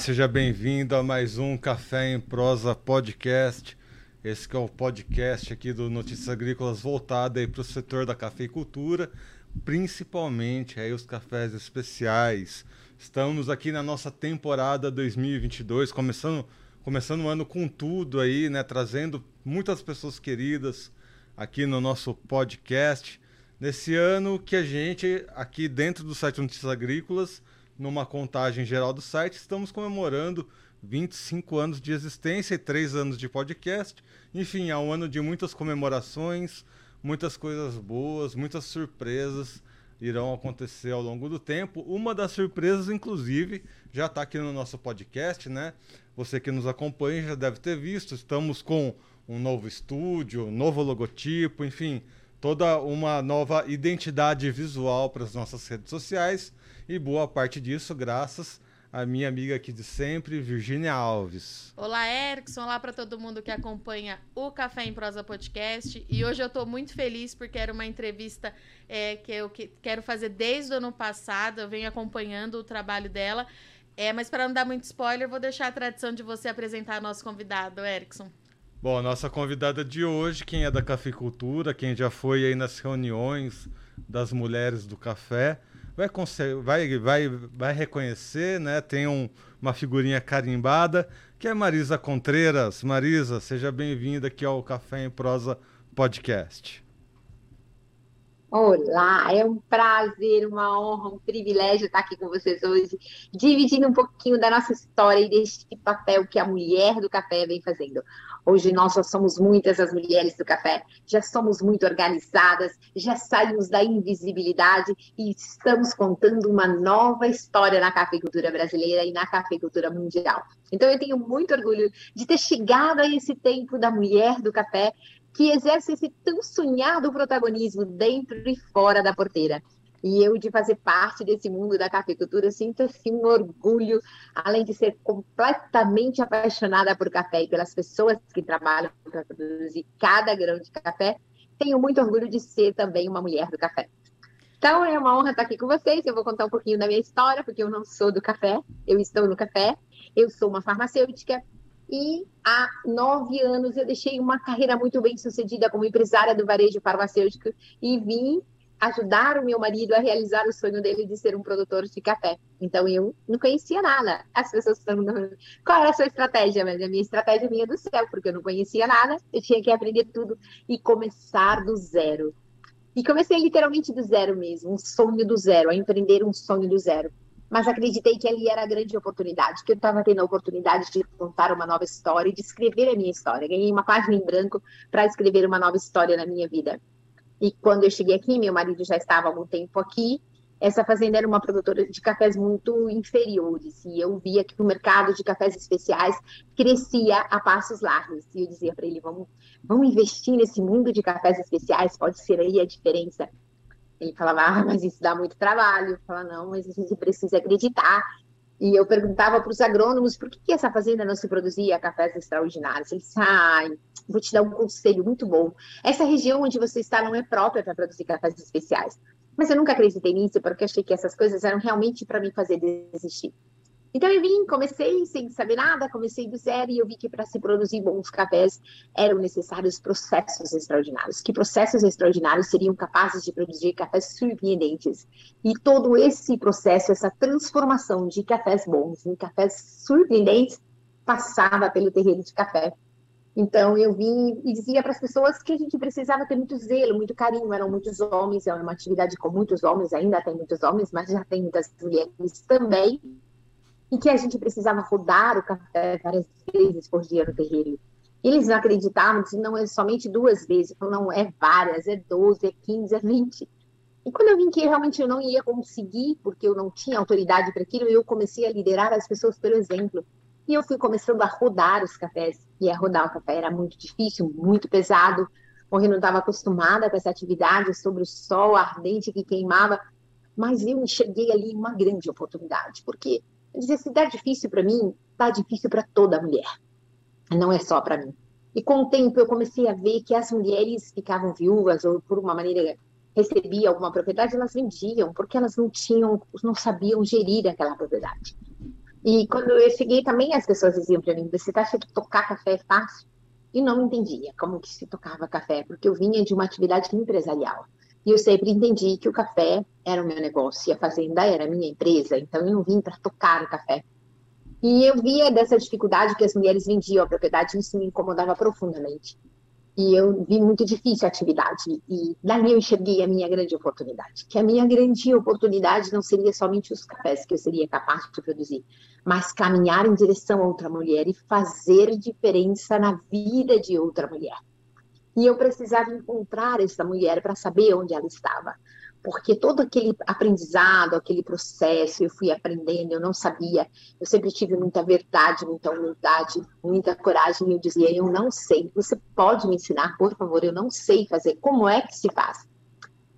Seja bem-vindo a mais um Café em Prosa Podcast. Esse é o podcast aqui do Notícias Agrícolas voltado aí para o setor da cafeicultura, principalmente aí os cafés especiais. Estamos aqui na nossa temporada 2022, começando começando o ano com tudo aí, né, trazendo muitas pessoas queridas aqui no nosso podcast. Nesse ano que a gente aqui dentro do site Notícias Agrícolas, numa contagem geral do site, estamos comemorando 25 anos de existência e 3 anos de podcast. Enfim, é um ano de muitas comemorações, muitas coisas boas, muitas surpresas irão acontecer ao longo do tempo. Uma das surpresas, inclusive, já está aqui no nosso podcast, né? Você que nos acompanha já deve ter visto. Estamos com um novo estúdio, novo logotipo, enfim, toda uma nova identidade visual para as nossas redes sociais. E boa parte disso graças a minha amiga aqui de sempre, Virgínia Alves. Olá, Erickson. Olá para todo mundo que acompanha o Café em Prosa Podcast. E hoje eu estou muito feliz porque era uma entrevista é, que eu que, quero fazer desde o ano passado. Eu venho acompanhando o trabalho dela. É, mas para não dar muito spoiler, vou deixar a tradição de você apresentar nosso convidado, Erickson. Bom, a nossa convidada de hoje, quem é da cafeicultura, quem já foi aí nas reuniões das mulheres do café, vai, vai, vai, vai reconhecer, né? Tem um, uma figurinha carimbada, que é Marisa Contreiras. Marisa, seja bem-vinda aqui ao Café em Prosa Podcast. Olá, é um prazer, uma honra, um privilégio estar aqui com vocês hoje, dividindo um pouquinho da nossa história e deste papel que a mulher do café vem fazendo. Hoje nós já somos muitas as mulheres do café, já somos muito organizadas, já saímos da invisibilidade e estamos contando uma nova história na cafeicultura brasileira e na cafeicultura mundial. Então eu tenho muito orgulho de ter chegado a esse tempo da mulher do café que exerce esse tão sonhado protagonismo dentro e fora da porteira. E eu, de fazer parte desse mundo da cafeicultura, sinto assim um orgulho, além de ser completamente apaixonada por café e pelas pessoas que trabalham para produzir cada grão de café, tenho muito orgulho de ser também uma mulher do café. Então, é uma honra estar aqui com vocês. Eu vou contar um pouquinho da minha história, porque eu não sou do café, eu estou no café. Eu sou uma farmacêutica, e há nove anos eu deixei uma carreira muito bem sucedida como empresária do varejo farmacêutico e vim ajudar o meu marido a realizar o sonho dele de ser um produtor de café. Então eu não conhecia nada. As pessoas perguntam qual era a sua estratégia, mas a minha estratégia vinha do céu, porque eu não conhecia nada, eu tinha que aprender tudo e começar do zero. E comecei literalmente do zero mesmo, um sonho do zero, a empreender um sonho do zero mas acreditei que ali era a grande oportunidade, que eu estava tendo a oportunidade de contar uma nova história e de escrever a minha história. Ganhei uma página em branco para escrever uma nova história na minha vida. E quando eu cheguei aqui, meu marido já estava há algum tempo aqui, essa fazenda era uma produtora de cafés muito inferiores e eu via que o mercado de cafés especiais crescia a passos largos. E eu dizia para ele, vamos, vamos investir nesse mundo de cafés especiais, pode ser aí a diferença. Ele falava, ah, mas isso dá muito trabalho. Eu falava, não, mas a gente precisa acreditar. E eu perguntava para os agrônomos por que, que, essa fazenda não se produzia cafés extraordinários. Eles ah, vou te dar um conselho muito bom. Essa região onde você está não é própria para produzir cafés especiais. Mas eu nunca acreditei nisso, porque achei que essas coisas eram realmente para me fazer desistir. Então eu vim, comecei sem saber nada, comecei do zero e eu vi que para se produzir bons cafés eram necessários processos extraordinários. Que processos extraordinários seriam capazes de produzir cafés surpreendentes? E todo esse processo, essa transformação de cafés bons em cafés surpreendentes, passava pelo terreno de café. Então eu vim e dizia para as pessoas que a gente precisava ter muito zelo, muito carinho. Eram muitos homens, é uma atividade com muitos homens, ainda tem muitos homens, mas já tem muitas mulheres também e que a gente precisava rodar o café várias vezes por dia no terreiro. Eles não acreditavam que não é somente duas vezes, não é várias, é 12, é 15, é 20. E quando eu vi que realmente eu não ia conseguir, porque eu não tinha autoridade para aquilo, eu comecei a liderar as pessoas pelo exemplo. E eu fui começando a rodar os cafés. E a rodar o café era muito difícil, muito pesado, porque eu não estava acostumada com essa atividade sobre o sol ardente que queimava. Mas eu enxerguei ali uma grande oportunidade, porque eu dizia, se dá difícil para mim, tá difícil para toda mulher. Não é só para mim. E com o tempo eu comecei a ver que as mulheres ficavam viúvas ou por uma maneira recebiam alguma propriedade, elas vendiam porque elas não tinham, não sabiam gerir aquela propriedade. E quando eu cheguei também, as pessoas diziam para mim: você acha que tocar café é fácil? E não entendia como que se tocava café, porque eu vinha de uma atividade empresarial. E eu sempre entendi que o café era o meu negócio e a fazenda era a minha empresa, então eu não vim para tocar o café. E eu via dessa dificuldade que as mulheres vendiam a propriedade, isso me incomodava profundamente. E eu vi muito difícil a atividade. E dali eu enxerguei a minha grande oportunidade. Que a minha grande oportunidade não seria somente os cafés que eu seria capaz de produzir, mas caminhar em direção a outra mulher e fazer diferença na vida de outra mulher. E eu precisava encontrar essa mulher para saber onde ela estava. Porque todo aquele aprendizado, aquele processo, eu fui aprendendo, eu não sabia, eu sempre tive muita verdade, muita humildade, muita coragem, e eu dizia, eu não sei, você pode me ensinar, por favor, eu não sei fazer, como é que se faz?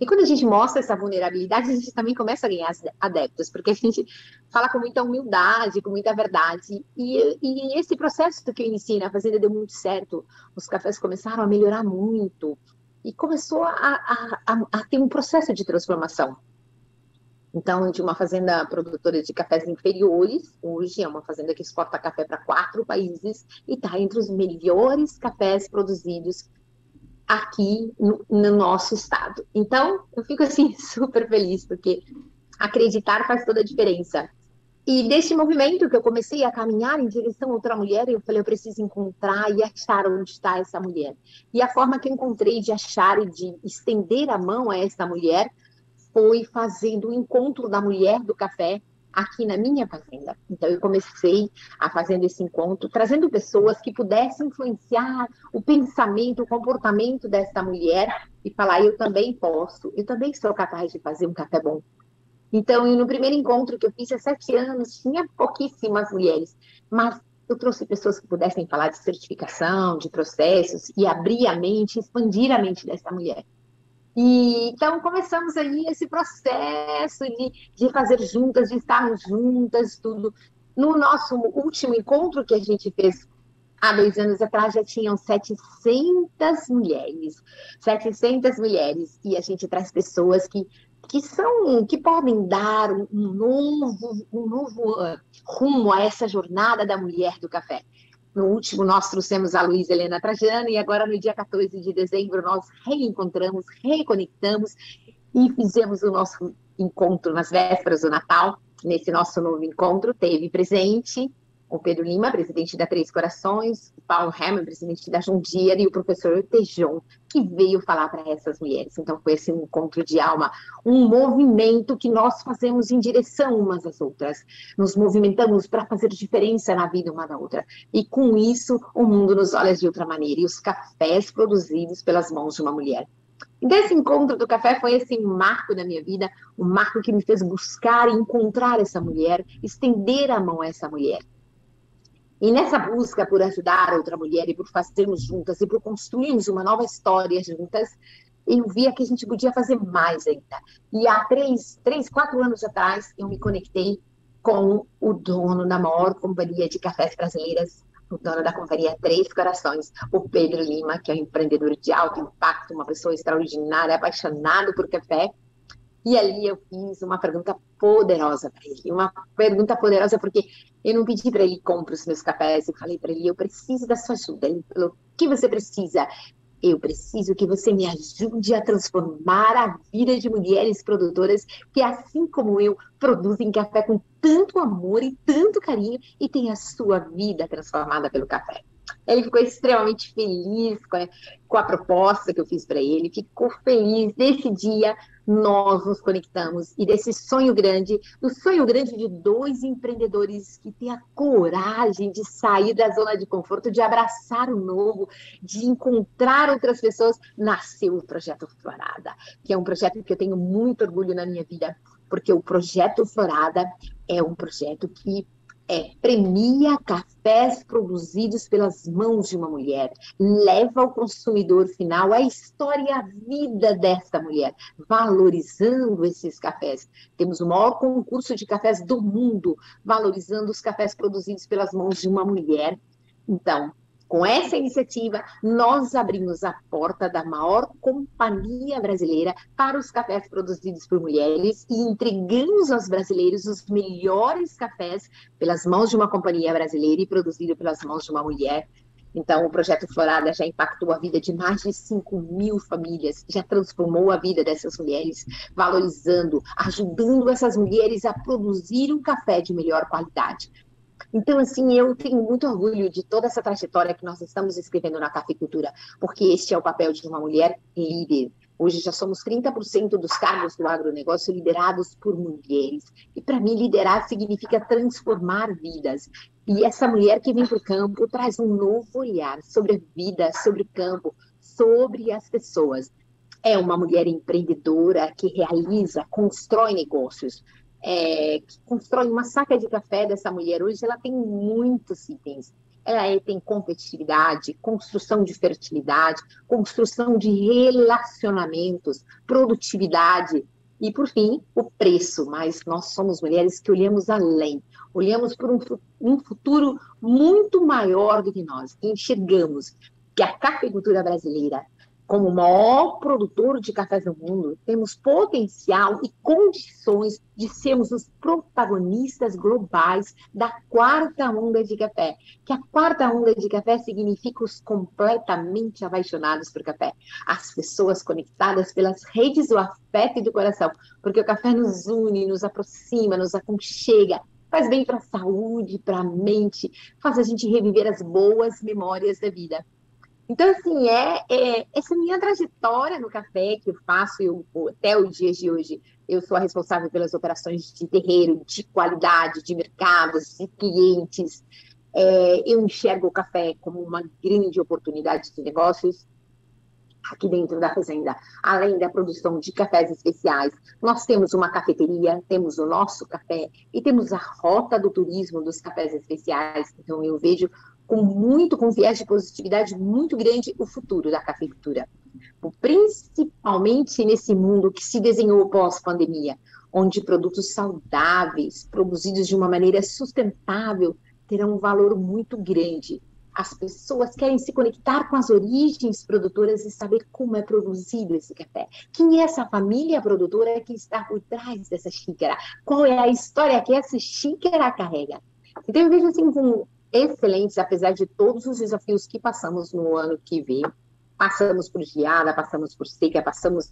E quando a gente mostra essa vulnerabilidade, a gente também começa a ganhar adeptos, porque a gente fala com muita humildade, com muita verdade. E, e esse processo que eu iniciei na fazenda deu muito certo. Os cafés começaram a melhorar muito e começou a, a, a, a ter um processo de transformação. Então, de uma fazenda produtora de cafés inferiores, hoje é uma fazenda que exporta café para quatro países e está entre os melhores cafés produzidos aqui no, no, nosso estado. Então, eu fico assim super feliz porque acreditar faz toda a diferença. E desse movimento que eu comecei a caminhar em direção a outra mulher, eu falei, eu preciso encontrar e achar onde está essa mulher. E a forma que eu encontrei de achar e de estender a mão a essa mulher foi fazendo o encontro da mulher do café aqui na minha fazenda. Então eu comecei a fazendo esse encontro, trazendo pessoas que pudessem influenciar o pensamento, o comportamento dessa mulher e falar, eu também posso, eu também sou capaz de fazer um café bom. Então, no primeiro encontro que eu fiz há sete anos, tinha pouquíssimas mulheres, mas eu trouxe pessoas que pudessem falar de certificação, de processos e abrir a mente, expandir a mente dessa mulher. E, então começamos aí esse processo de, de fazer juntas, de estarmos juntas, tudo. No nosso último encontro que a gente fez há dois anos atrás já tinham 700 mulheres, 700 mulheres, e a gente traz pessoas que que são que podem dar um novo, um novo uh, rumo a essa jornada da mulher do café. No último, nós trouxemos a Luísa Helena Trajano e agora, no dia 14 de dezembro, nós reencontramos, reconectamos e fizemos o nosso encontro nas vésperas do Natal. Nesse nosso novo encontro, teve presente o Pedro Lima, presidente da Três Corações, o Paulo Hammer, presidente da Jundiera, e o professor Tejon, que veio falar para essas mulheres. Então, foi esse encontro de alma, um movimento que nós fazemos em direção umas às outras. Nos movimentamos para fazer diferença na vida uma da outra. E com isso, o mundo nos olha de outra maneira. E os cafés produzidos pelas mãos de uma mulher. E desse encontro do café foi esse marco da minha vida, um marco que me fez buscar e encontrar essa mulher, estender a mão a essa mulher. E nessa busca por ajudar outra mulher e por fazermos juntas e por construirmos uma nova história juntas, eu via que a gente podia fazer mais ainda. E há três, três, quatro anos atrás, eu me conectei com o dono da maior companhia de cafés brasileiras, o dono da companhia Três Corações, o Pedro Lima, que é um empreendedor de alto impacto, uma pessoa extraordinária, apaixonado por café, e ali eu fiz uma pergunta poderosa para ele, uma pergunta poderosa porque eu não pedi para ele comprar os meus cafés, eu falei para ele, eu preciso da sua ajuda. Ele falou, o que você precisa? Eu preciso que você me ajude a transformar a vida de mulheres produtoras que, assim como eu, produzem café com tanto amor e tanto carinho e têm a sua vida transformada pelo café. Ele ficou extremamente feliz com a, com a proposta que eu fiz para ele, ficou feliz. Nesse dia, nós nos conectamos e desse sonho grande, do sonho grande de dois empreendedores que têm a coragem de sair da zona de conforto, de abraçar o novo, de encontrar outras pessoas, nasceu o Projeto Florada, que é um projeto que eu tenho muito orgulho na minha vida, porque o Projeto Florada é um projeto que é premia cafés produzidos pelas mãos de uma mulher, leva ao consumidor final a história e a vida dessa mulher, valorizando esses cafés. Temos o maior concurso de cafés do mundo, valorizando os cafés produzidos pelas mãos de uma mulher. Então, Com essa iniciativa, nós abrimos a porta da maior companhia brasileira para os cafés produzidos por mulheres e entregamos aos brasileiros os melhores cafés pelas mãos de uma companhia brasileira e produzido pelas mãos de uma mulher. Então, o projeto Florada já impactou a vida de mais de 5 mil famílias, já transformou a vida dessas mulheres, valorizando, ajudando essas mulheres a produzir um café de melhor qualidade. Então, assim, eu tenho muito orgulho de toda essa trajetória que nós estamos escrevendo na cafeicultura, porque este é o papel de uma mulher líder. Hoje já somos 30% dos cargos do agronegócio liderados por mulheres. E para mim, liderar significa transformar vidas. E essa mulher que vem para o campo traz um novo olhar sobre a vida, sobre o campo, sobre as pessoas. É uma mulher empreendedora que realiza, constrói negócios é, que constrói uma saca de café dessa mulher hoje, ela tem muitos itens. Ela é, tem competitividade, construção de fertilidade, construção de relacionamentos, produtividade e, por fim, o preço. Mas nós somos mulheres que olhamos além, olhamos por um, um futuro muito maior do que nós, enxergamos que a cafeicultura brasileira como o maior produtor de cafés do mundo, temos potencial e condições de sermos os protagonistas globais da quarta onda de café. Que a quarta onda de café significa os completamente apaixonados por café. As pessoas conectadas pelas redes do afeto e do coração. Porque o café nos une, nos aproxima, nos aconchega, faz bem para a saúde, para a mente, faz a gente reviver as boas memórias da vida. Então, assim, é, é, essa minha trajetória no café que eu faço eu, até os dias de hoje. Eu sou a responsável pelas operações de terreiro, de qualidade, de mercados, de clientes. É, eu enxergo o café como uma grande oportunidade de negócios aqui dentro da fazenda, além da produção de cafés especiais, nós temos uma cafeteria, temos o nosso café e temos a rota do turismo dos cafés especiais. Então eu vejo com muito, com viés de positividade muito grande, o futuro da cafeicultura. Principalmente nesse mundo que se desenhou pós-pandemia, onde produtos saudáveis, produzidos de uma maneira sustentável, terão um valor muito grande. As pessoas querem se conectar com as origens produtoras e saber como é produzido esse café. Quem é essa família produtora que está por trás dessa xícara? Qual é a história que essa xícara carrega? Então, eu vejo assim com excelentes, apesar de todos os desafios que passamos no ano que veio. Passamos por geada, passamos por seca, passamos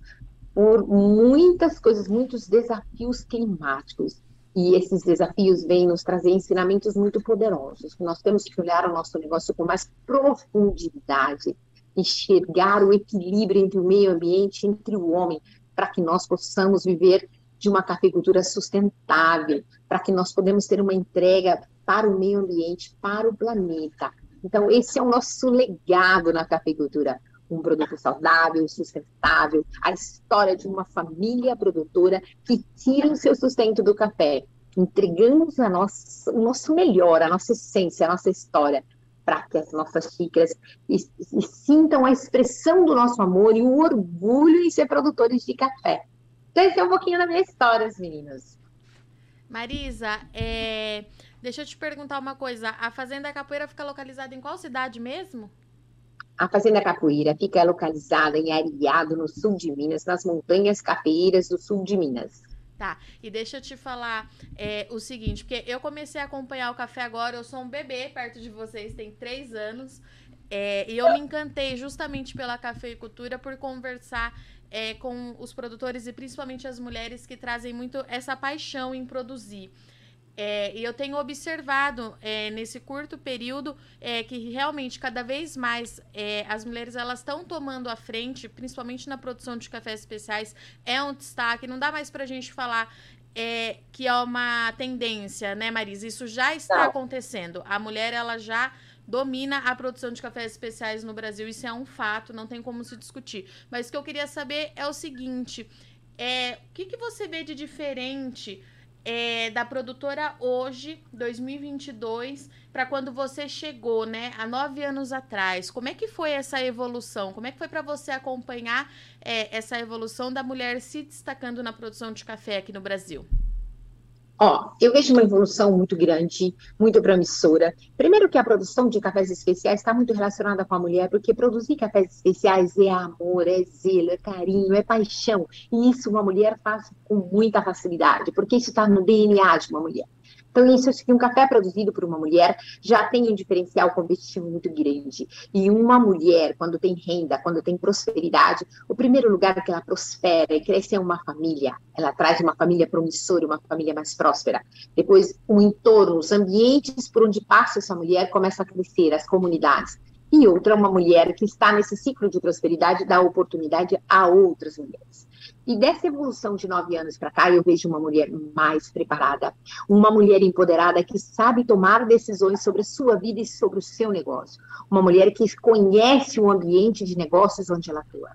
por muitas coisas, muitos desafios climáticos. E esses desafios vêm nos trazer ensinamentos muito poderosos. Nós temos que olhar o nosso negócio com mais profundidade, enxergar o equilíbrio entre o meio ambiente, entre o homem, para que nós possamos viver de uma cafeicultura sustentável, para que nós podemos ter uma entrega para o meio ambiente, para o planeta. Então, esse é o nosso legado na cafeicultura. Um produto saudável, sustentável, a história de uma família produtora que tira o seu sustento do café. Entregamos a nossa, o nosso melhor, a nossa essência, a nossa história, para que as nossas xícaras e, e sintam a expressão do nosso amor e o orgulho em ser produtores de café. Então, esse é um pouquinho da minha história, meninos. Marisa, é... Deixa eu te perguntar uma coisa. A Fazenda Capoeira fica localizada em qual cidade mesmo? A Fazenda Capoeira fica localizada em Ariado, no sul de Minas, nas montanhas cafeeiras do sul de Minas. Tá, e deixa eu te falar é, o seguinte, porque eu comecei a acompanhar o café agora, eu sou um bebê perto de vocês, tem três anos, é, e eu me encantei justamente pela cafeicultura por conversar é, com os produtores e principalmente as mulheres que trazem muito essa paixão em produzir. É, e eu tenho observado é, nesse curto período é, que realmente cada vez mais é, as mulheres elas estão tomando a frente, principalmente na produção de cafés especiais, é um destaque. Não dá mais para a gente falar é, que é uma tendência, né, Marisa? Isso já está acontecendo. A mulher ela já domina a produção de cafés especiais no Brasil. Isso é um fato, não tem como se discutir. Mas o que eu queria saber é o seguinte: é, o que, que você vê de diferente? É, da produtora hoje, 2022, para quando você chegou, né, há nove anos atrás. Como é que foi essa evolução? Como é que foi para você acompanhar é, essa evolução da mulher se destacando na produção de café aqui no Brasil? Ó, eu vejo uma evolução muito grande, muito promissora. Primeiro que a produção de cafés especiais está muito relacionada com a mulher, porque produzir cafés especiais é amor, é zelo, é carinho, é paixão. E isso uma mulher faz com muita facilidade, porque isso está no DNA de uma mulher. Então, isso que um café produzido por uma mulher já tem um diferencial competitivo muito grande. E uma mulher, quando tem renda, quando tem prosperidade, o primeiro lugar que ela prospera e cresce é uma família. Ela traz uma família promissora, uma família mais próspera. Depois, o entorno, os ambientes por onde passa essa mulher começam a crescer, as comunidades. E outra, uma mulher que está nesse ciclo de prosperidade, dá oportunidade a outras mulheres. E dessa evolução de nove anos para cá, eu vejo uma mulher mais preparada, uma mulher empoderada que sabe tomar decisões sobre a sua vida e sobre o seu negócio, uma mulher que conhece o ambiente de negócios onde ela atua,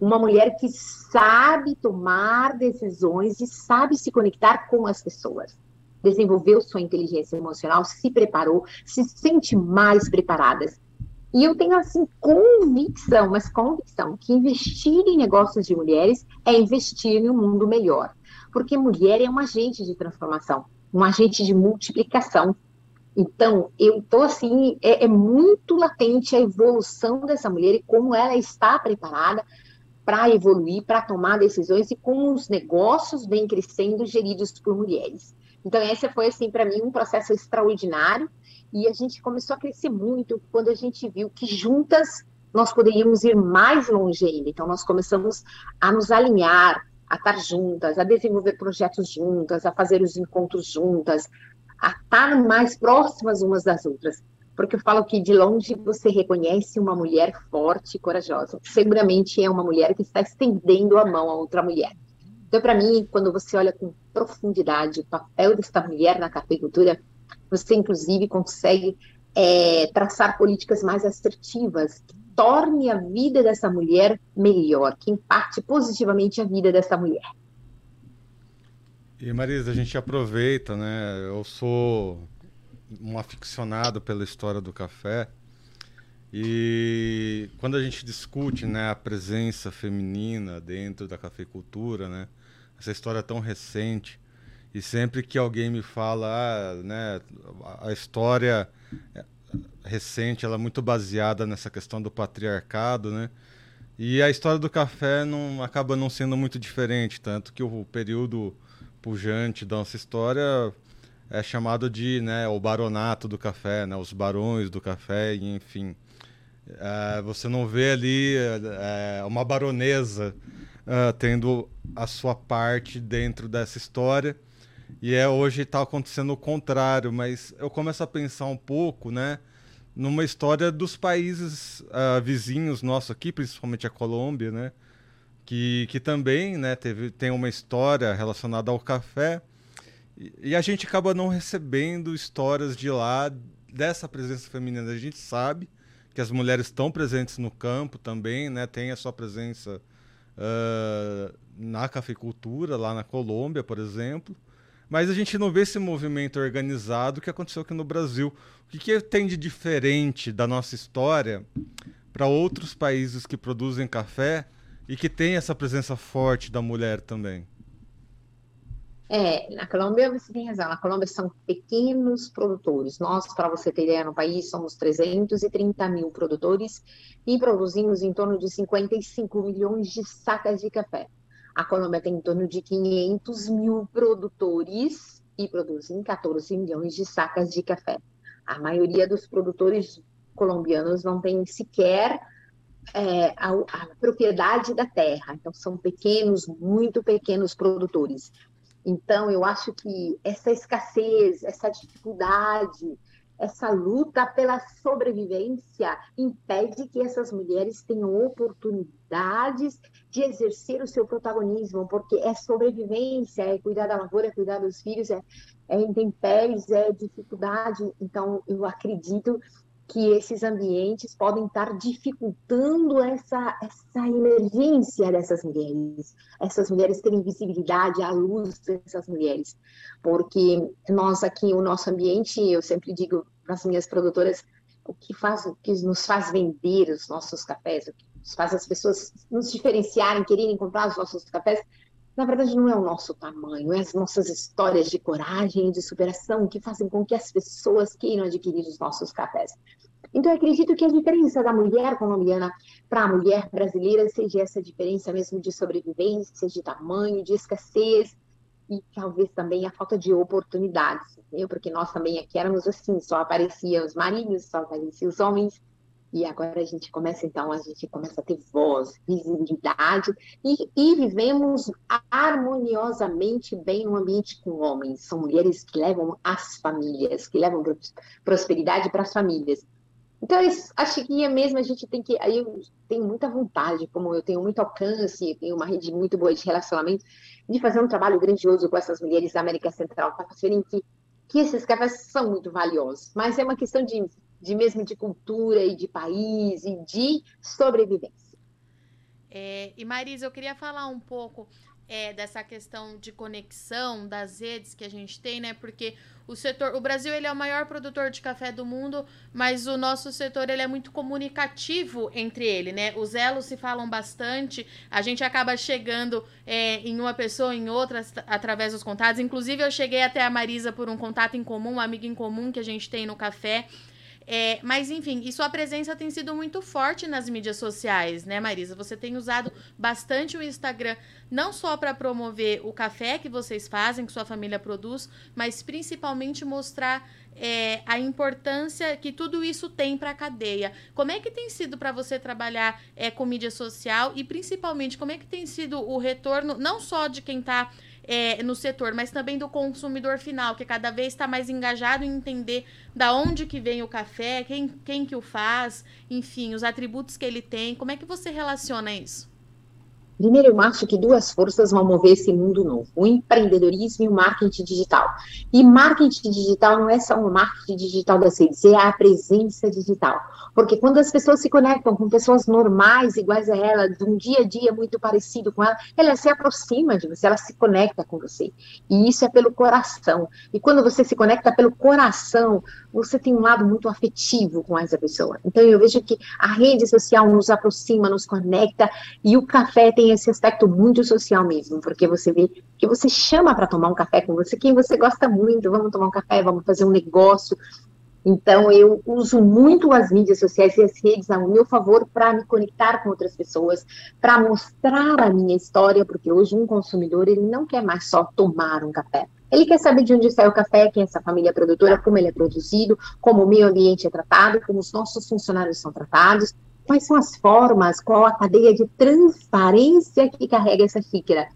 uma mulher que sabe tomar decisões e sabe se conectar com as pessoas. Desenvolveu sua inteligência emocional, se preparou, se sente mais preparada e eu tenho, assim, convicção, mas convicção, que investir em negócios de mulheres é investir em um mundo melhor. Porque mulher é um agente de transformação, um agente de multiplicação. Então, eu estou assim, é, é, muito latente a evolução dessa mulher e como ela está preparada para evoluir, para tomar decisões e como os negócios vêm crescendo geridos por mulheres. Então, esse foi, assim, para mim, um processo extraordinário e a gente começou a crescer muito quando a gente viu que juntas nós poderíamos ir mais longe ainda. Então, nós começamos a nos alinhar, a estar juntas, a desenvolver projetos juntas, a fazer os encontros juntas, a estar mais próximas umas das outras. Porque eu falo que de longe você reconhece uma mulher forte e corajosa. Seguramente é uma mulher que está estendendo a mão a outra mulher. Então, para mim, quando você olha com profundidade o papel desta mulher na cafeicultura, você, inclusive, consegue é, traçar políticas mais assertivas que torne a vida dessa mulher melhor, que impacte positivamente a vida dessa mulher. E Marisa, a gente aproveita, né? Eu sou um aficionado pela história do café e quando a gente discute, né, a presença feminina dentro da cafeicultura, né? Essa história tão recente, e sempre que alguém me fala, ah, né, a história recente ela é muito baseada nessa questão do patriarcado, né? E a história do café não acaba não sendo muito diferente, tanto que o período pujante da nossa história é chamado de né, o baronato do café, né, os barões do café, enfim. É, você não vê ali é, uma baronesa é, tendo a sua parte dentro dessa história. E é hoje está acontecendo o contrário, mas eu começo a pensar um pouco, né, numa história dos países uh, vizinhos nossos aqui, principalmente a Colômbia, né, que, que também, né, teve, tem uma história relacionada ao café. E, e a gente acaba não recebendo histórias de lá dessa presença feminina. A gente sabe que as mulheres estão presentes no campo também, né, tem a sua presença uh, na cafeicultura lá na Colômbia, por exemplo. Mas a gente não vê esse movimento organizado que aconteceu aqui no Brasil. O que, que tem de diferente da nossa história para outros países que produzem café e que tem essa presença forte da mulher também? É, na Colômbia você tem razão. Na Colômbia são pequenos produtores. Nós, para você ter ideia, no país somos 330 mil produtores e produzimos em torno de 55 milhões de sacas de café. A Colômbia tem em torno de 500 mil produtores e produzem 14 milhões de sacas de café. A maioria dos produtores colombianos não tem sequer é, a, a, propriedade da terra, então são pequenos, muito pequenos produtores. Então, eu acho que essa escassez, essa dificuldade, essa luta pela sobrevivência impede que essas mulheres tenham oportunidades de exercer o seu protagonismo, porque é sobrevivência, é cuidar da lavoura, é cuidar dos filhos, é, é intempéries, é dificuldade. Então, eu acredito que esses ambientes podem estar dificultando essa, essa emergência dessas mulheres, essas mulheres terem visibilidade à luz dessas mulheres, porque nós aqui, o nosso ambiente, eu sempre digo as minhas produtoras, o que faz, o que nos faz vender os nossos cafés, o que faz as pessoas nos diferenciarem, quererem comprar os nossos cafés, na verdade, não é o nosso tamanho, é as nossas histórias de coragem e de superação que fazem com que as pessoas queiram adquirir os nossos cafés. Então, eu acredito que a diferença da mulher colombiana para a mulher brasileira seja essa diferença mesmo de sobrevivência, de tamanho, de escassez e talvez também a falta de oportunidades, porque nós também aqui éramos assim, só apareciam os maridos, só apareciam os homens, e agora a gente começa, então, a gente começa a ter voz, visibilidade, e, e vivemos harmoniosamente bem no ambiente com homens. São mulheres que levam as famílias, que levam prosperidade para as famílias. Então, acho que é mesmo a gente tem que. Aí eu tenho muita vontade, como eu tenho muito alcance, tenho uma rede muito boa de relacionamento, de fazer um trabalho grandioso com essas mulheres da América Central, para fazerem que, que esses cafés são muito valiosos. Mas é uma questão de de mesmo de cultura e de país e de sobrevivência. É, e Marisa, eu queria falar um pouco é, dessa questão de conexão das redes que a gente tem, né? Porque o setor, o Brasil ele é o maior produtor de café do mundo, mas o nosso setor ele é muito comunicativo entre ele, né? Os elos se falam bastante, a gente acaba chegando é, em uma pessoa, em outra através dos contatos. Inclusive eu cheguei até a Marisa por um contato em comum, um amigo em comum que a gente tem no café. É, mas, enfim, e sua presença tem sido muito forte nas mídias sociais, né, Marisa? Você tem usado bastante o Instagram, não só para promover o café que vocês fazem, que sua família produz, mas principalmente mostrar é, a importância que tudo isso tem para a cadeia. Como é que tem sido para você trabalhar é, com mídia social e, principalmente, como é que tem sido o retorno, não só de quem está é, no setor, mas também do consumidor final, que cada vez está mais engajado em entender da onde que vem o café, quem, quem que o faz, enfim, os atributos que ele tem. Como é que você relaciona isso? Primeiro, eu acho que duas forças vão mover esse mundo novo: o empreendedorismo e o marketing digital. E marketing digital não é só o marketing digital das redes, é a presença digital. Porque quando as pessoas se conectam com pessoas normais, iguais a ela, de um dia a dia muito parecido com ela, ela se aproxima de você, ela se conecta com você. E isso é pelo coração. E quando você se conecta pelo coração, você tem um lado muito afetivo com essa pessoa. Então eu vejo que a rede social nos aproxima, nos conecta, e o café tem esse aspecto muito social mesmo, porque você vê que você chama para tomar um café com você, quem você gosta muito, vamos tomar um café, vamos fazer um negócio. Então, eu uso muito as mídias sociais e as redes a meu favor para me conectar com outras pessoas, para mostrar a minha história, porque hoje um consumidor ele não quer mais só tomar um café. Ele quer saber de onde sai o café, quem é essa família produtora, como ele é produzido, como o meio ambiente é tratado, como os nossos funcionários são tratados, quais são as formas, qual a cadeia de transparência que carrega essa xícara.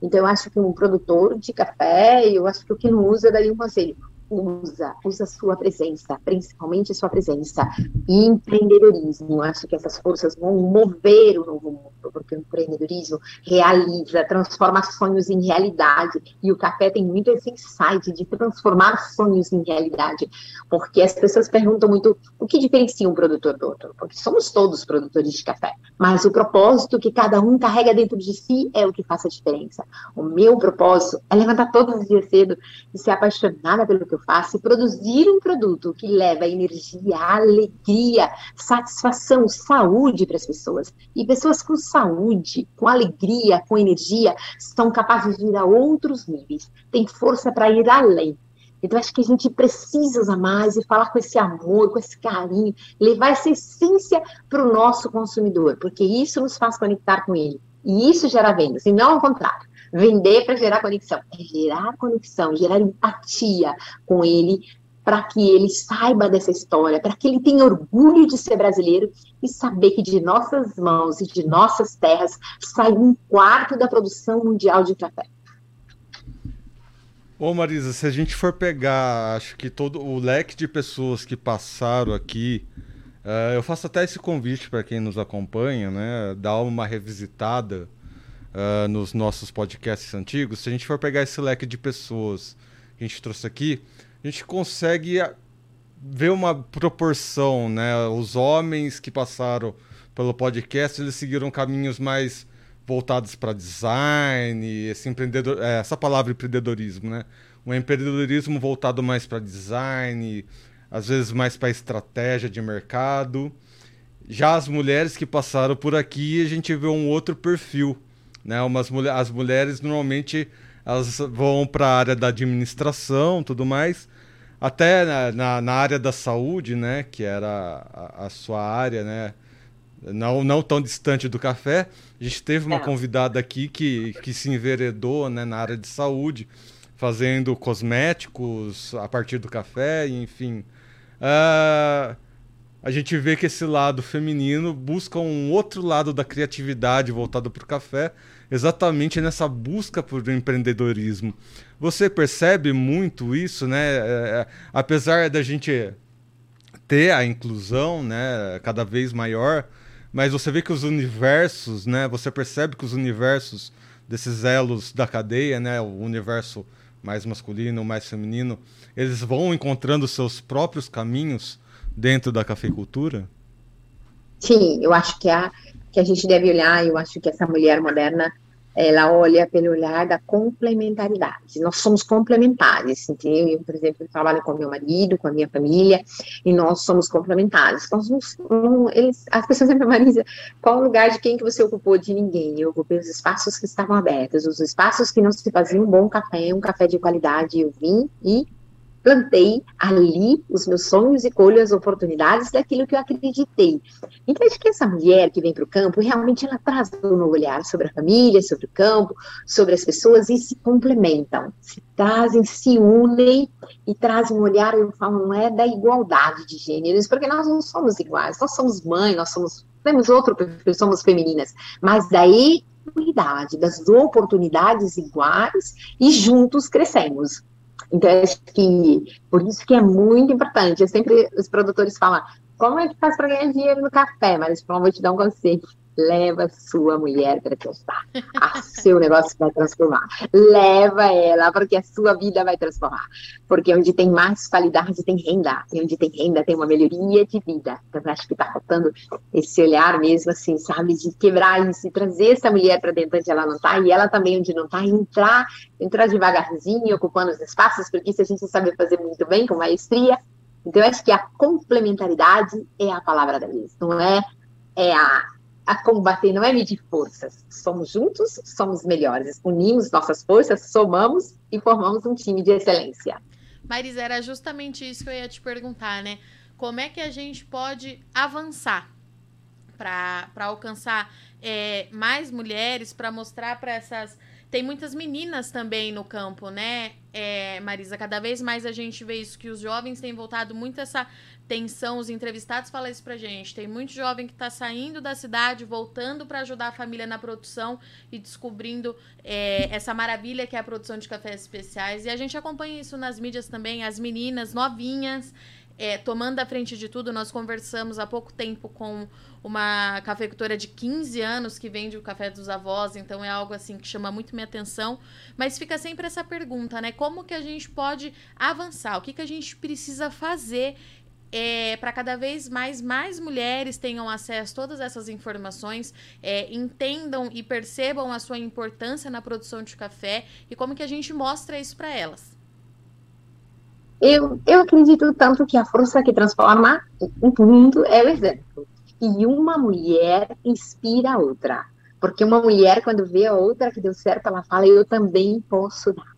Então, eu acho que um produtor de café, eu acho que o que não usa daria um conselho usa, usa sua presença, principalmente sua presença. E empreendedorismo, acho que essas forças vão mover o novo mundo, porque o empreendedorismo realiza, transforma sonhos em realidade. E o café tem muito esse insight de transformar sonhos em realidade, porque as pessoas perguntam muito o que diferencia um produtor do outro, porque somos todos produtores de café, mas o propósito que cada um carrega dentro de si é o que faz a diferença. O meu propósito é levantar todos os dias cedo e ser apaixonada pelo que eu faço e produzir um produto que leva energia, alegria, satisfação, saúde para as pessoas. E pessoas com saúde, com alegria, com energia, são capazes de ir a outros níveis, têm força para ir além. Então, acho que a gente precisa usar mais e falar com esse amor, com esse carinho, levar essa essência para o nosso consumidor, porque isso nos faz conectar com ele. E isso gera vendas, e não ao contrário. Vender para gerar conexão. É gerar conexão, gerar empatia com ele, para que ele saiba dessa história, para que ele tenha orgulho de ser brasileiro e saber que de nossas mãos e de nossas terras sai um quarto da produção mundial de café. Ô Marisa, se a gente for pegar, acho que todo o leque de pessoas que passaram aqui, uh, eu faço até esse convite para quem nos acompanha, né, dar uma revisitada uh, nos nossos podcasts antigos, se a gente for pegar esse leque de pessoas que a gente trouxe aqui, a gente consegue ah, ver uma proporção, né? Os homens que passaram pelo podcast, eles seguiram caminhos mais voltados para design, esse empreendedor, é, essa palavra empreendedorismo, né? Um empreendedorismo voltado mais para design, às vezes mais para estratégia de mercado. Já as mulheres que passaram por aqui, a gente vê um outro perfil Né? Umas as mulheres normalmente elas vão para a área da administração, tudo mais, até na, na, na, área da saúde, né, que era a, a, sua área, né, não, não tão distante do café. A gente teve uma é. convidada aqui que, que se enveredou né, na área de saúde, fazendo cosméticos a partir do café, enfim. Uh, a gente vê que esse lado feminino busca um outro lado da criatividade voltado para o café, exatamente nessa busca por empreendedorismo. Você percebe muito isso, né? É, é, apesar da gente ter a inclusão, né, cada vez maior, mas você vê que os universos, né, você percebe que os universos desses elos da cadeia, né, o universo mais masculino, mais feminino, eles vão encontrando seus próprios caminhos dentro da cafeicultura? Sim, eu acho que a, que a gente deve olhar, eu acho que essa mulher moderna, ela olha pelo olhar da complementaridade. Nós somos complementares, entendeu? Eu, por exemplo, trabalho com meu marido, com a minha família, e nós somos complementares. Nós eles, as pessoas sempre dizem, qual o lugar de quem que você ocupou? De ninguém. Eu ocupei os espaços que estavam abertos, os espaços que não se fazia um bom café, um café de qualidade. Eu vim e plantei ali os meus sonhos e colho as oportunidades daquilo que eu acreditei. Então, acho que essa mulher que vem para o campo, realmente ela traz um novo olhar sobre a família, sobre o campo, sobre as pessoas e se complementam, se trazem, se unem e trazem um olhar, eu falo, não é da igualdade de gêneros, porque nós não somos iguais, nós somos mãe, nós somos, temos outro somos femininas, mas daí das oportunidades iguais e juntos crescemos. Então, acho que por isso que é muito importante. Eu sempre, os produtores falam, como é que faz para ganhar dinheiro no café? Mas eu vou te dar um conselho leva sua mulher para testar. O seu negócio vai transformar. Leva ela, porque a sua vida vai transformar. Porque onde tem mais qualidade tem renda. E onde tem renda tem uma melhoria de vida. Então, acho que está faltando esse olhar mesmo, assim, sabe, de quebrar isso trazer essa mulher para dentro onde ela não está. E ela também onde não está, entrar, entrar devagarzinho, ocupando os espaços, porque isso a gente sabe fazer muito bem, com maestria. Então, eu acho que a complementaridade é a palavra da vez. Não é, é a a combater, não é medir forças. Somos juntos, somos melhores. Unimos nossas forças, somamos e formamos um time de excelência. Marisa, era justamente isso que eu ia te perguntar, né? Como é que a gente pode avançar para alcançar é, mais mulheres, para mostrar para essas. Tem muitas meninas também no campo, né, é, Marisa? Cada vez mais a gente vê isso, que os jovens têm voltado muito essa tensão, os entrevistados falam isso pra gente. Tem muito jovem que está saindo da cidade, voltando para ajudar a família na produção e descobrindo é, essa maravilha que é a produção de cafés especiais. E a gente acompanha isso nas mídias também, as meninas novinhas. É, tomando a frente de tudo, nós conversamos há pouco tempo com uma cafeicultora de 15 anos que vende o café dos avós, então é algo assim que chama muito minha atenção. Mas fica sempre essa pergunta, né? Como que a gente pode avançar? O que, que a gente precisa fazer é, para cada vez mais mais mulheres tenham acesso a todas essas informações, é, entendam e percebam a sua importância na produção de café e como que a gente mostra isso para elas. Eu, eu acredito tanto que a força que transforma o mundo é o exemplo. E uma mulher inspira a outra. Porque uma mulher, quando vê a outra que deu certo, ela fala, eu também posso dar.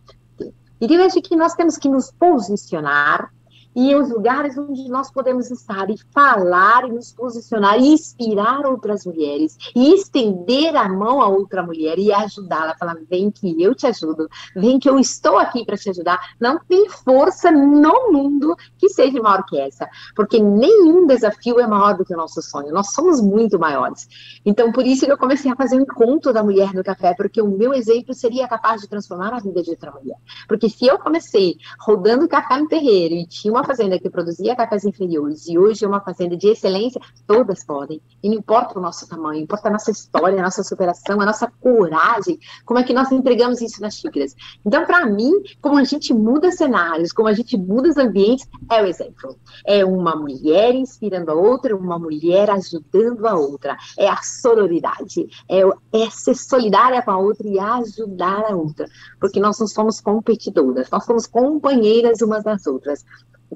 E eu acho que nós temos que nos posicionar e os lugares onde nós podemos estar e falar e nos posicionar e inspirar outras mulheres e estender a mão a outra mulher e ajudá-la, falar vem que eu te ajudo, vem que eu estou aqui para te ajudar. Não tem força no mundo que seja maior que essa, porque nenhum desafio é maior do que o nosso sonho. Nós somos muito maiores. Então por isso que eu comecei a fazer um encontro da mulher no café, porque o meu exemplo seria capaz de transformar a vida de outra mulher. Porque se eu comecei rodando café no terreiro e tinha uma uma fazenda que produzia cafés inferiores e hoje é uma fazenda de excelência, todas podem. E não importa o nosso tamanho, importa a nossa história, a nossa superação, a nossa coragem, como é que nós entregamos isso nas xícaras. Então, para mim, como a gente muda cenários, como a gente muda os ambientes, é o exemplo. É uma mulher inspirando a outra, uma mulher ajudando a outra. É a sororidade, é, é ser solidária com a outra e ajudar a outra. Porque nós não somos competidoras, nós somos companheiras umas das outras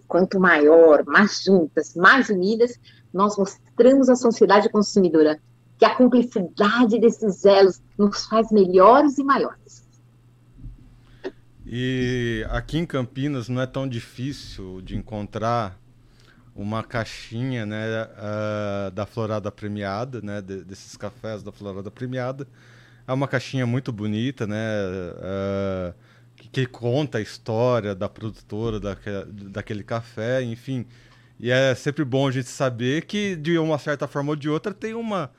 quanto maior, mais juntas, mais unidas, nós mostramos à sociedade consumidora que a cumplicidade desses elos nos faz melhores e maiores. E aqui em Campinas não é tão difícil de encontrar uma caixinha né, uh, da Florada Premiada, né, de, desses cafés da Florada Premiada. É uma caixinha muito bonita, né, uh, que, conta a história da produtora daquele, daquele café, enfim. E é sempre bom a gente saber que, de uma certa forma ou de outra, tem uma,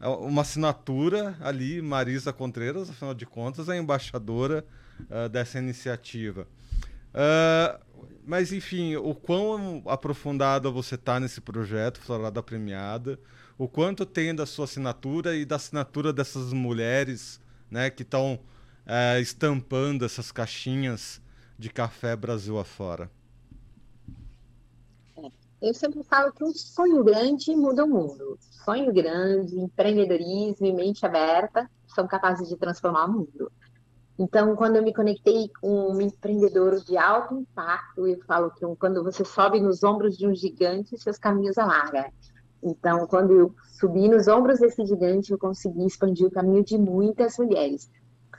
uma assinatura ali, Marisa Contreiras, afinal de contas, é a embaixadora uh, dessa iniciativa. Uh, mas, enfim, o quão aprofundada você está nesse projeto, Florada Premiada, o quanto tem da sua assinatura e da assinatura dessas mulheres né, que estão é, estampando essas caixinhas de café Brasil afora? É, eu sempre falo que um sonho grande muda o mundo. Sonho grande, empreendedorismo e mente aberta são capazes de transformar o mundo. Então, quando eu me conectei com um empreendedor de alto impacto, eu falo que quando você sobe nos ombros de um gigante, seus caminhos alargam. Então, quando eu subi nos ombros desse gigante, eu consegui expandir o caminho de muitas mulheres.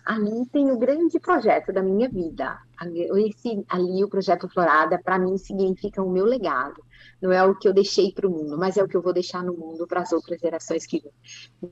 Ali tem o grande projeto da minha vida. Esse, ali, o projeto Florada, para mim, significa o meu legado não é o que eu deixei para o mundo, mas é o que eu vou deixar no mundo para as outras gerações que vêm.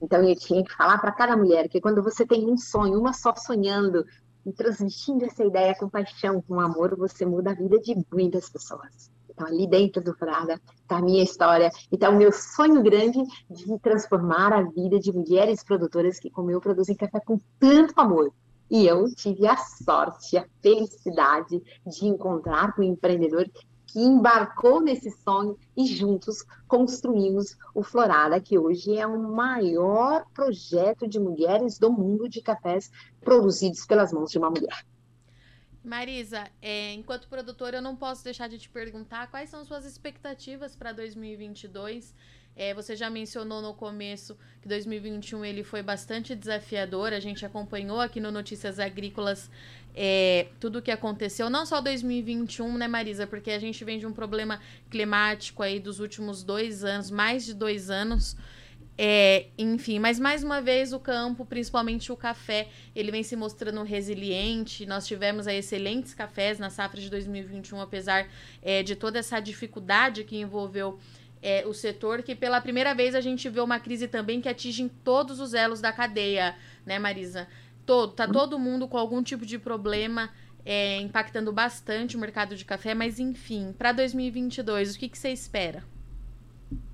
Então eu tinha que falar para cada mulher que quando você tem um sonho, uma só sonhando e transmitindo essa ideia com paixão, com amor, você muda a vida de muitas pessoas. Então, ali dentro do Frada está a minha história. Então, o meu sonho grande de transformar a vida de mulheres produtoras que, como eu, produzem café com tanto amor. E eu tive a sorte, a felicidade de encontrar com um empreendedor que embarcou nesse sonho e juntos construímos o Florada, que hoje é o maior projeto de mulheres do mundo de cafés produzidos pelas mãos de uma mulher. Marisa, é, enquanto produtora, eu não posso deixar de te perguntar quais são suas expectativas para 2022 é, você já mencionou no começo que 2021 ele foi bastante desafiador. A gente acompanhou aqui no Notícias Agrícolas é, tudo o que aconteceu, não só 2021, né, Marisa? Porque a gente vem de um problema climático aí dos últimos dois anos, mais de dois anos. É, enfim, mas mais uma vez o campo, principalmente o café, ele vem se mostrando resiliente. Nós tivemos aí excelentes cafés na safra de 2021, apesar é, de toda essa dificuldade que envolveu é, o setor, que pela primeira vez a gente vê uma crise também que atinge todos os elos da cadeia, né, Marisa? Todo, tá todo mundo com algum tipo de problema, é, impactando bastante o mercado de café, mas enfim, para 2022, o que, que você espera?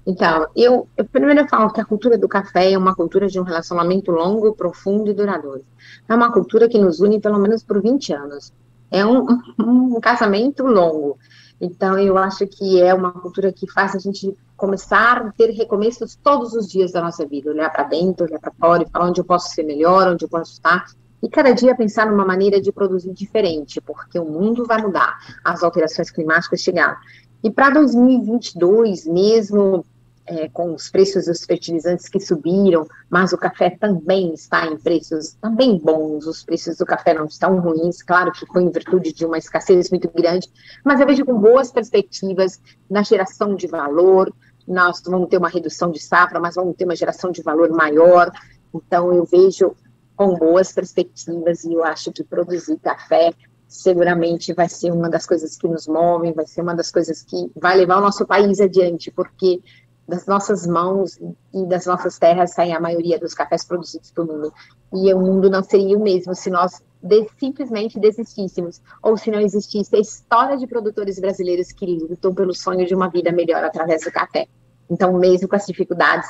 Então, eu, eu primeiro falo que a cultura do café é uma cultura de um relacionamento longo, profundo e duradouro. É uma cultura que nos une pelo menos por 20 anos. É um, um casamento longo. Então, eu acho que é uma cultura que faz a gente começar a ter recomeços todos os dias da nossa vida, olhar para dentro, olhar para fora e falar onde eu posso ser melhor, onde eu posso estar. E cada dia pensar numa maneira de produzir diferente, porque o mundo vai mudar, as alterações climáticas chegaram. E para 2022, mesmo é, com os preços dos fertilizantes que subiram, mas o café também está em preços também bons, os preços do café não estão ruins, claro que foi em virtude de uma escassez muito grande, mas eu vejo com boas perspectivas na geração de valor, nós vamos ter uma redução de safra, mas vamos ter uma geração de valor maior, então eu vejo com boas perspectivas e eu acho que produzir café seguramente vai ser uma das coisas que nos movem, vai ser uma das coisas que vai levar o nosso país adiante, porque das nossas mãos e das nossas terras saem a maioria dos cafés produzidos pelo mundo. E o mundo não seria o mesmo se nós de, simplesmente desistíssemos, ou se não existisse a história de produtores brasileiros que lutam pelo sonho de uma vida melhor através do café. Então, mesmo com as dificuldades,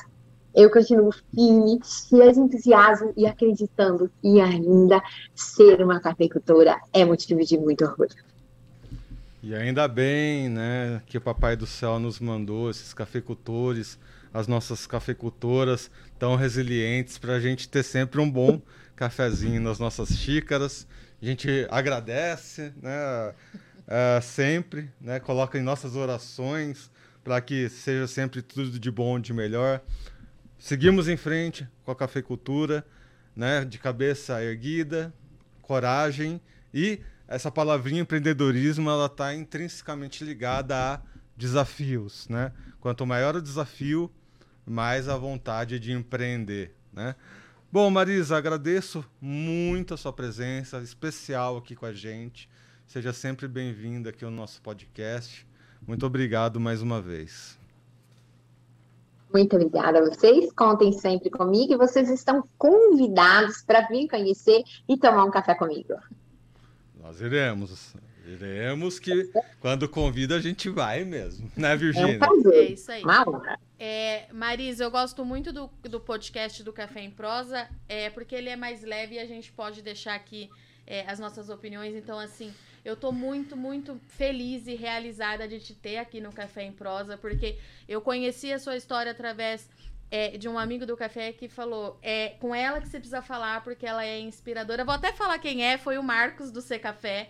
eu continuo firme, cheia de entusiasmo e acreditando que ainda ser uma cafeicultora é motivo de muito orgulho. E ainda bem, né, que o Papai do Céu nos mandou esses cafeicultores, as nossas cafeicultoras tão resilientes para a gente ter sempre um bom cafezinho nas nossas xícaras. A gente agradece, né, é, sempre, né, coloca em nossas orações para que seja sempre tudo de bom, de melhor. Seguimos em frente com a cafeicultura, né, de cabeça erguida, coragem e essa palavrinha empreendedorismo ela está intrinsecamente ligada a desafios, né? Quanto maior o desafio, mais a vontade de empreender, né? Bom, Marisa, agradeço muito a sua presença especial aqui com a gente. Seja sempre bem-vinda aqui ao nosso podcast. Muito obrigado mais uma vez. Muito obrigada a vocês. Contem sempre comigo e vocês estão convidados para vir conhecer e tomar um café comigo. Nós iremos. Iremos que quando convida a gente vai mesmo, né, Virgínia? É, um é isso aí. É, Marisa, eu gosto muito do, do podcast do Café em Prosa, é, porque ele é mais leve e a gente pode deixar aqui é, as nossas opiniões. Então, assim, eu tô muito, muito feliz e realizada de te ter aqui no Café em Prosa, porque eu conheci a sua história através é, de um amigo do café que falou: é com ela que você precisa falar, porque ela é inspiradora. Vou até falar quem é, foi o Marcos do C Café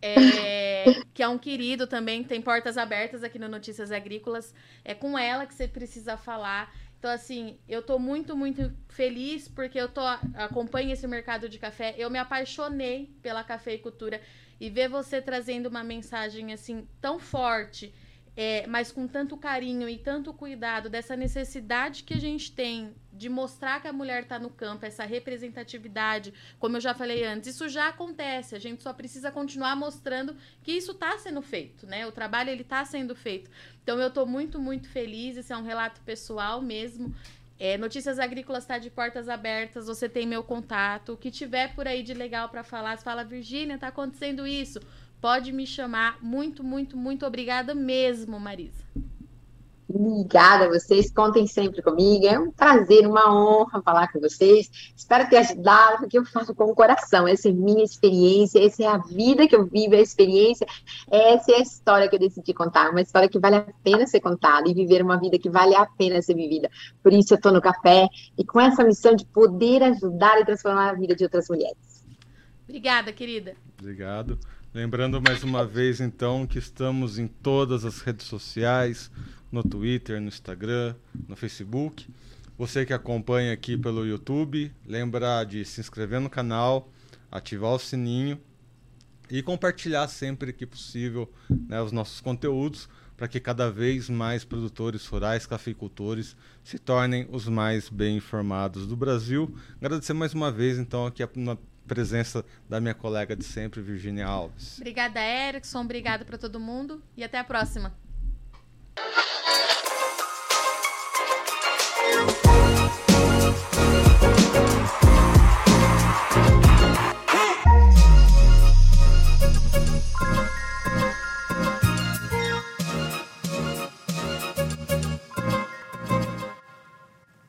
é, que é um querido também, tem portas abertas aqui no Notícias Agrícolas. É com ela que você precisa falar. Então, assim, eu tô muito, muito feliz porque eu tô acompanho esse mercado de café. Eu me apaixonei pela cafeicultura e ver você trazendo uma mensagem assim tão forte é, mas com tanto carinho e tanto cuidado dessa necessidade que a gente tem de mostrar que a mulher está no campo, essa representatividade, como eu já falei antes, isso já acontece. A gente só precisa continuar mostrando que isso está sendo feito, né? O trabalho ele está sendo feito. Então eu estou muito, muito feliz. Esse é um relato pessoal mesmo. É, Notícias Agrícolas está de portas abertas. Você tem meu contato. O que tiver por aí de legal para falar, fala, Virgínia, está acontecendo isso Pode me chamar. Muito, muito, muito obrigada mesmo, Marisa. Obrigada a vocês, contem sempre comigo. É um prazer, uma honra falar com vocês. Espero ter ajudado, porque eu faço com o coração. Essa é minha experiência, essa é a vida que eu vivo, é a experiência, essa é a história que eu decidi contar. Uma história que vale a pena ser contada e viver uma vida que vale a pena ser vivida. Por isso eu estou no café e com essa missão de poder ajudar e transformar a vida de outras mulheres. Obrigada, querida. Obrigado. Lembrando mais uma vez, então, que estamos em todas as redes sociais, no Twitter, no Instagram, no Facebook. Você que acompanha aqui pelo YouTube, lembra de se inscrever no canal, ativar o sininho e compartilhar sempre que possível né, os nossos conteúdos para que cada vez mais produtores rurais, cafeicultores se tornem os mais bem informados do Brasil. Agradecer mais uma vez, então, aqui a, presença da minha colega de sempre, Virginia Alves. Obrigada, Erickson. Obrigada para todo mundo e até a próxima.